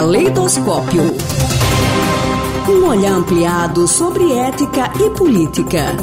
Caleidoscópio. Um olhar ampliado sobre ética e política.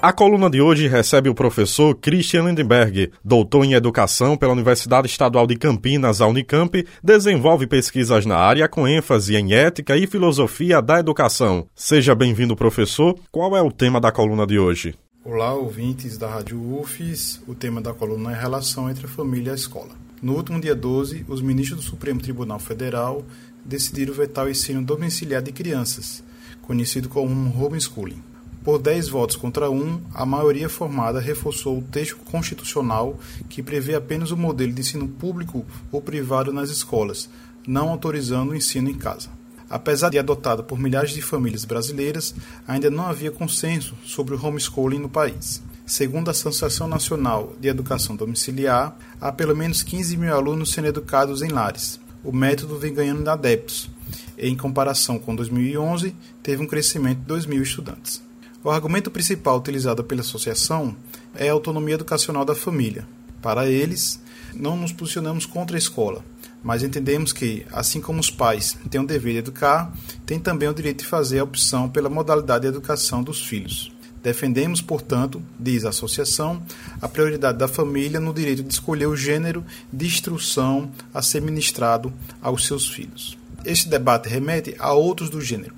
A coluna de hoje recebe o professor Christian Lindenberg, doutor em Educação pela Universidade Estadual de Campinas, a Unicamp, desenvolve pesquisas na área com ênfase em ética e filosofia da educação. Seja bem-vindo, professor. Qual é o tema da coluna de hoje? Olá, ouvintes da Rádio UFES. O tema da coluna é a relação entre a família e a escola. No último dia 12, os ministros do Supremo Tribunal Federal decidiram vetar o ensino domiciliar de crianças, conhecido como homeschooling. Por 10 votos contra 1, a maioria formada reforçou o texto constitucional que prevê apenas o modelo de ensino público ou privado nas escolas, não autorizando o ensino em casa. Apesar de adotado por milhares de famílias brasileiras, ainda não havia consenso sobre o homeschooling no país. Segundo a Associação Nacional de Educação Domiciliar, há pelo menos 15 mil alunos sendo educados em lares. O método vem ganhando adeptos. Em comparação com 2011, teve um crescimento de 2 mil estudantes. O argumento principal utilizado pela associação é a autonomia educacional da família. Para eles, não nos posicionamos contra a escola, mas entendemos que, assim como os pais têm o dever de educar, têm também o direito de fazer a opção pela modalidade de educação dos filhos. Defendemos, portanto, diz a associação, a prioridade da família no direito de escolher o gênero de instrução a ser ministrado aos seus filhos. Este debate remete a outros do gênero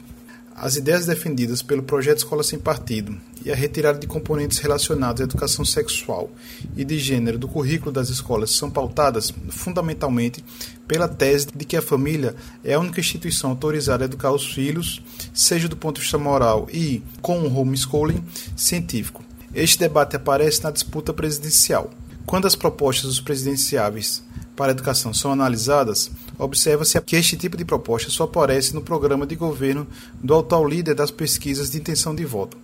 as ideias defendidas pelo projeto Escola Sem Partido e a retirada de componentes relacionados à educação sexual e de gênero do currículo das escolas são pautadas fundamentalmente pela tese de que a família é a única instituição autorizada a educar os filhos, seja do ponto de vista moral e, com o homeschooling, científico. Este debate aparece na disputa presidencial. Quando as propostas dos presidenciáveis para a educação são analisadas, observa-se que este tipo de proposta só aparece no programa de governo do atual líder das pesquisas de intenção de voto.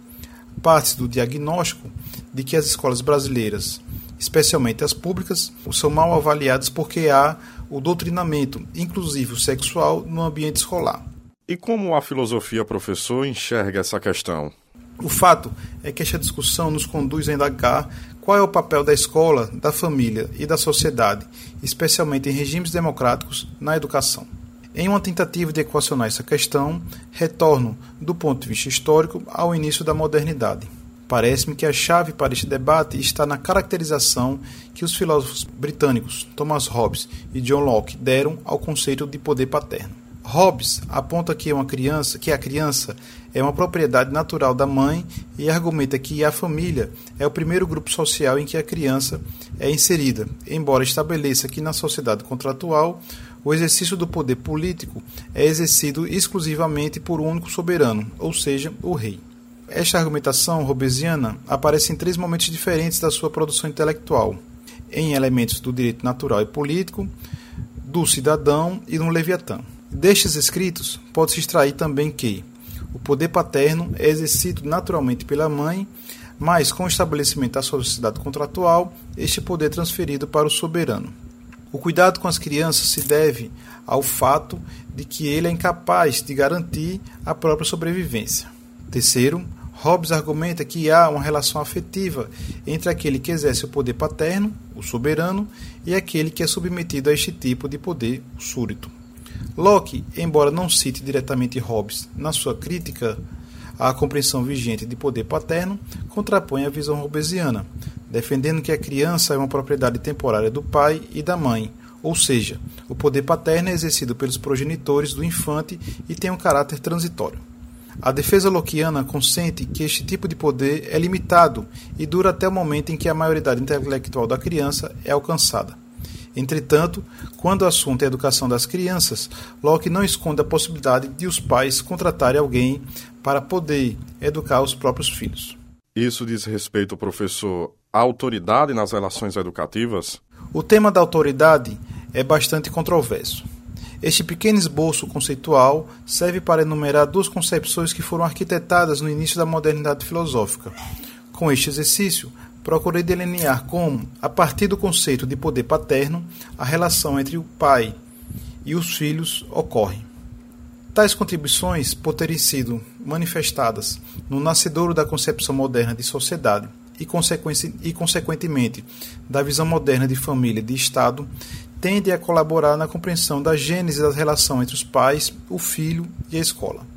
Parte do diagnóstico de que as escolas brasileiras, especialmente as públicas, são mal avaliadas porque há o doutrinamento, inclusive o sexual, no ambiente escolar. E como a filosofia, professor, enxerga essa questão? O fato é que esta discussão nos conduz a indagar qual é o papel da escola, da família e da sociedade, especialmente em regimes democráticos, na educação? Em uma tentativa de equacionar essa questão, retorno, do ponto de vista histórico, ao início da modernidade. Parece-me que a chave para este debate está na caracterização que os filósofos britânicos Thomas Hobbes e John Locke deram ao conceito de poder paterno. Hobbes aponta que uma criança, que a criança é uma propriedade natural da mãe e argumenta que a família é o primeiro grupo social em que a criança é inserida, embora estabeleça que na sociedade contratual o exercício do poder político é exercido exclusivamente por um único soberano, ou seja, o rei. Esta argumentação hobbesiana aparece em três momentos diferentes da sua produção intelectual: em elementos do direito natural e político, do cidadão e no Leviatã. Destes escritos, pode-se extrair também que o poder paterno é exercido naturalmente pela mãe, mas com o estabelecimento da sociedade contratual, este poder é transferido para o soberano. O cuidado com as crianças se deve ao fato de que ele é incapaz de garantir a própria sobrevivência. Terceiro, Hobbes argumenta que há uma relação afetiva entre aquele que exerce o poder paterno, o soberano, e aquele que é submetido a este tipo de poder, o súdito. Locke, embora não cite diretamente Hobbes na sua crítica à compreensão vigente de poder paterno, contrapõe a visão hobbesiana, defendendo que a criança é uma propriedade temporária do pai e da mãe, ou seja, o poder paterno é exercido pelos progenitores do infante e tem um caráter transitório. A defesa lockeana consente que este tipo de poder é limitado e dura até o momento em que a maioridade intelectual da criança é alcançada. Entretanto, quando o assunto é a educação das crianças, Locke não esconde a possibilidade de os pais contratarem alguém para poder educar os próprios filhos. Isso diz respeito, professor, à autoridade nas relações educativas? O tema da autoridade é bastante controverso. Este pequeno esboço conceitual serve para enumerar duas concepções que foram arquitetadas no início da modernidade filosófica. Com este exercício, procurei delinear como, a partir do conceito de poder paterno, a relação entre o pai e os filhos ocorre. Tais contribuições, por terem sido manifestadas no nascedouro da concepção moderna de sociedade e, e consequentemente da visão moderna de família e de Estado, tende a colaborar na compreensão da gênese da relação entre os pais, o filho e a escola.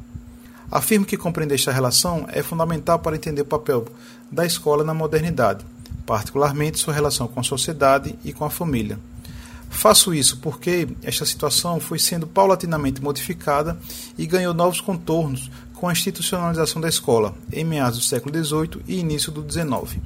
Afirmo que compreender esta relação é fundamental para entender o papel da escola na modernidade, particularmente sua relação com a sociedade e com a família. Faço isso porque esta situação foi sendo paulatinamente modificada e ganhou novos contornos com a institucionalização da escola em meados do século XVIII e início do XIX.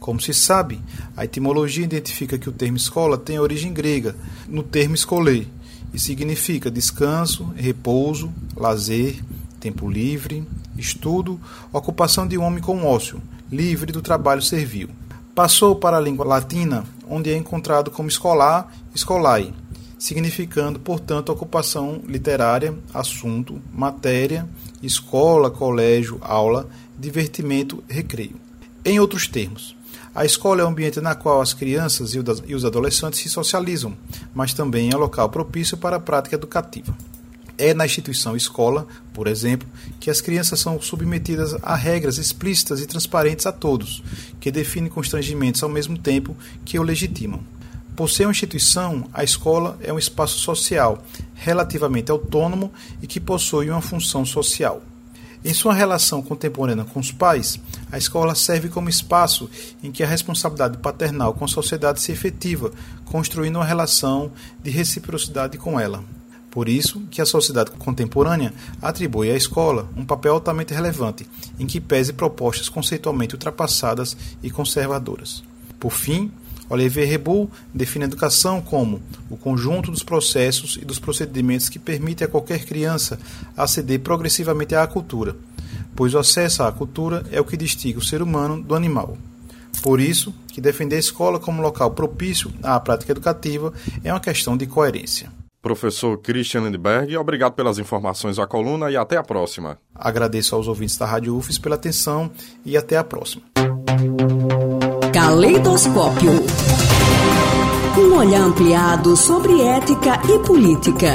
Como se sabe, a etimologia identifica que o termo escola tem origem grega, no termo escolher, e significa descanso, repouso, lazer, tempo livre, estudo, ocupação de homem com ócio, livre do trabalho servil. Passou para a língua latina, onde é encontrado como escolar, escolai, significando, portanto, ocupação literária, assunto, matéria, escola, colégio, aula, divertimento, recreio. Em outros termos, a escola é o ambiente na qual as crianças e os adolescentes se socializam, mas também é local propício para a prática educativa. É na instituição escola, por exemplo, que as crianças são submetidas a regras explícitas e transparentes a todos, que definem constrangimentos ao mesmo tempo que o legitimam. Por ser uma instituição, a escola é um espaço social, relativamente autônomo e que possui uma função social. Em sua relação contemporânea com os pais, a escola serve como espaço em que a responsabilidade paternal com a sociedade se efetiva, construindo uma relação de reciprocidade com ela. Por isso que a sociedade contemporânea atribui à escola um papel altamente relevante, em que pese propostas conceitualmente ultrapassadas e conservadoras. Por fim, Olivier Rebu define a educação como o conjunto dos processos e dos procedimentos que permite a qualquer criança aceder progressivamente à cultura, pois o acesso à cultura é o que distingue o ser humano do animal. Por isso, que defender a escola como local propício à prática educativa é uma questão de coerência. Professor Christian Lindberg, obrigado pelas informações à coluna e até a próxima. Agradeço aos ouvintes da Rádio UFES pela atenção e até a próxima. Caleidoscópio. Um olhar ampliado sobre ética e política.